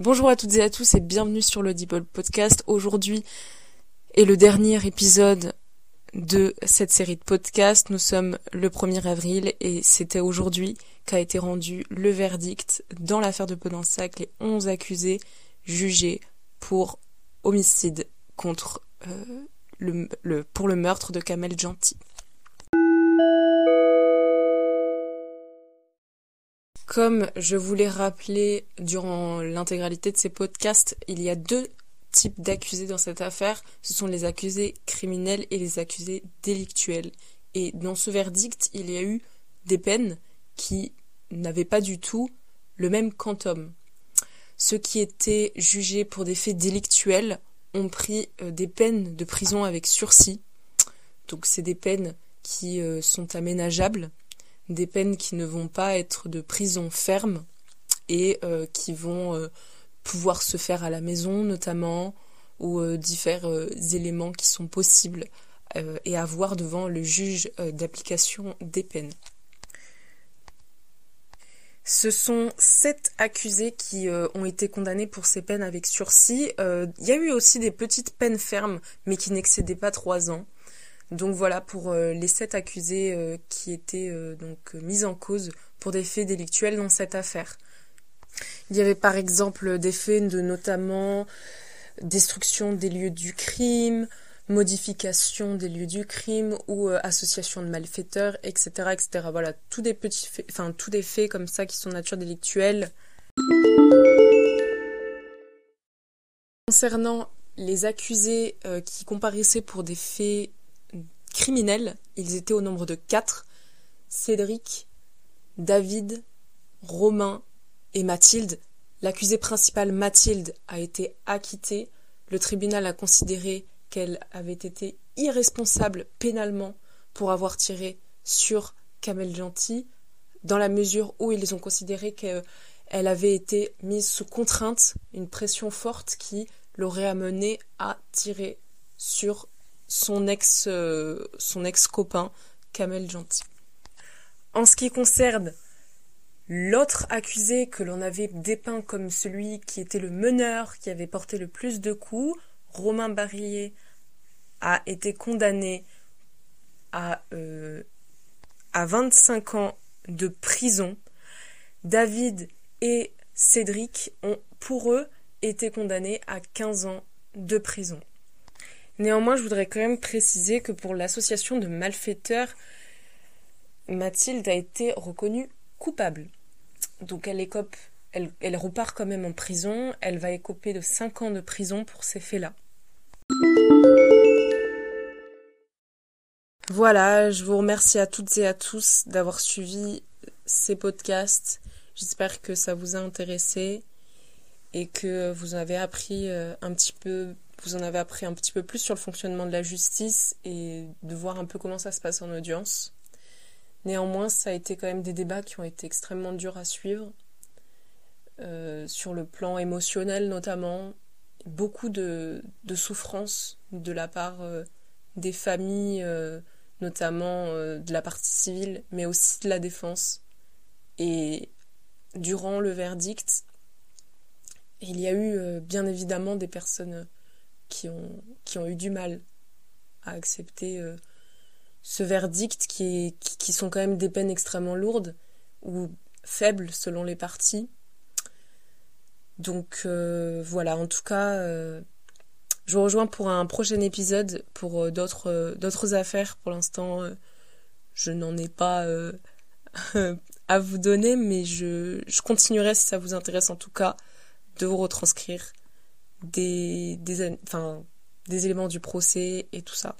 Bonjour à toutes et à tous et bienvenue sur l'Audible Podcast. Aujourd'hui est le dernier épisode de cette série de podcasts. Nous sommes le 1er avril et c'était aujourd'hui qu'a été rendu le verdict dans l'affaire de Podensac, les 11 accusés jugés pour homicide contre euh, le, le, pour le meurtre de Kamel Gentil. Comme je vous l'ai rappelé durant l'intégralité de ces podcasts, il y a deux types d'accusés dans cette affaire. Ce sont les accusés criminels et les accusés délictuels. Et dans ce verdict, il y a eu des peines qui n'avaient pas du tout le même quantum. Ceux qui étaient jugés pour des faits délictuels ont pris euh, des peines de prison avec sursis. Donc c'est des peines qui euh, sont aménageables des peines qui ne vont pas être de prison ferme et euh, qui vont euh, pouvoir se faire à la maison notamment ou euh, différents éléments qui sont possibles et à voir devant le juge d'application des peines. Ce sont sept accusés qui ont été condamnés pour ces peines avec sursis. Il y a eu aussi des petites peines fermes, mais qui n'excédaient pas trois ans. Donc voilà pour euh, les sept accusés euh, qui étaient euh, donc mis en cause pour des faits délictuels dans cette affaire. Il y avait par exemple des faits de notamment destruction des lieux du crime, modification des lieux du crime ou association de malfaiteurs, etc., etc. Voilà, tous des petits faits, enfin tous des faits comme ça qui sont de nature délictuelle. Concernant les accusés qui comparaissaient pour des faits criminels. Ils étaient au nombre de quatre. Cédric, David, Romain et Mathilde. L'accusée principale, Mathilde, a été acquittée. Le tribunal a considéré qu'elle avait été irresponsable pénalement pour avoir tiré sur Kamel Gentil, dans la mesure où ils ont considéré qu'elle avait été mise sous contrainte, une pression forte qui l'aurait amenée à tirer sur son ex euh, son ex copain Kamel Gentil. En ce qui concerne l'autre accusé que l'on avait dépeint comme celui qui était le meneur, qui avait porté le plus de coups, Romain Barillet a été condamné à, euh, à 25 ans de prison. David et Cédric ont pour eux été condamnés à 15 ans de prison. Néanmoins, je voudrais quand même préciser que pour l'association de malfaiteurs, Mathilde a été reconnue coupable. Donc elle écope, elle, repart quand même en prison, elle va écoper de 5 ans de prison pour ces faits-là. Voilà, je vous remercie à toutes et à tous d'avoir suivi ces podcasts. J'espère que ça vous a intéressé et que vous avez appris euh, un petit peu vous en avez appris un petit peu plus sur le fonctionnement de la justice et de voir un peu comment ça se passe en audience. Néanmoins, ça a été quand même des débats qui ont été extrêmement durs à suivre, euh, sur le plan émotionnel notamment, beaucoup de, souffrance de la part euh, des familles, notamment de la partie civile, mais aussi de la défense. Et durant le verdict, il y a eu bien évidemment des personnes qui ont, qui ont eu du mal à accepter euh, ce verdict qui, qui, sont quand même des peines extrêmement lourdes ou faibles selon les parties. Donc euh, voilà, en tout cas, euh, je vous rejoins pour un prochain épisode pour d'autres d'autres affaires. Pour l'instant, je n'en ai pas à vous donner, mais je, je continuerai si ça vous intéresse en tout cas de vous retranscrire des, des, enfin, des éléments du procès et tout ça.